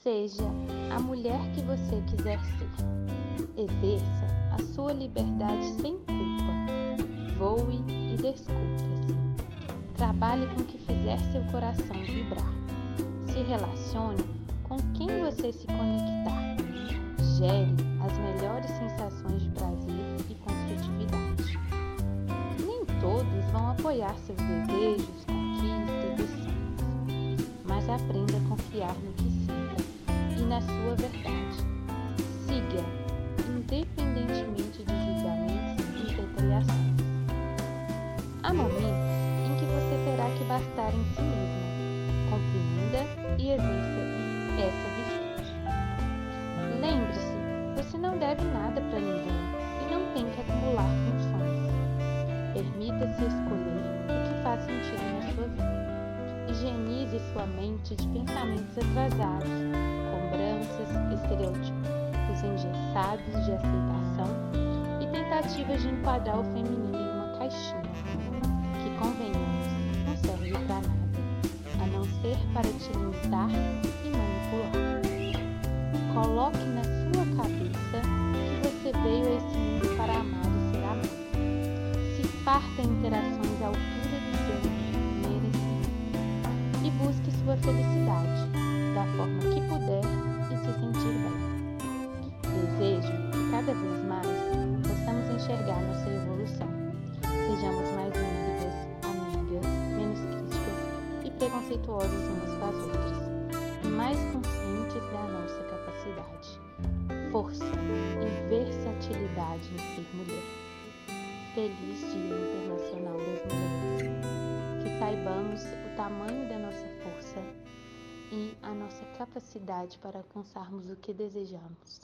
Seja a mulher que você quiser ser. Exerça a sua liberdade sem culpa. Voe e desculpe-se. Trabalhe com o que fizer seu coração vibrar. Se relacione com quem você se conectar. Gere as melhores sensações de prazer e construtividade. Nem todos vão apoiar seus desejos, conquistas e sonhos, mas aprenda a confiar no que sua verdade. Siga, independentemente de julgamentos e retaliações. Há momentos em que você terá que bastar em si mesma. Compreenda e exerça essa virtude. Lembre-se, você não deve nada para ninguém e não tem que acumular funções. Permita-se escolher o que faz sentido na sua vida. Higienize sua mente de pensamentos atrasados, cobranças, estereótipos engessados de aceitação e tentativas de enquadrar o feminino em uma caixinha, que convenhamos, não serve para nada, a não ser para te limitar e manipular. Coloque na sua cabeça que você veio a esse mundo para amar e ser amado. Se farta interações à preconceituosas umas com as outras, e mais conscientes da nossa capacidade, força e versatilidade em ser mulher. Feliz Dia Internacional das Mulheres. Que saibamos o tamanho da nossa força e a nossa capacidade para alcançarmos o que desejamos.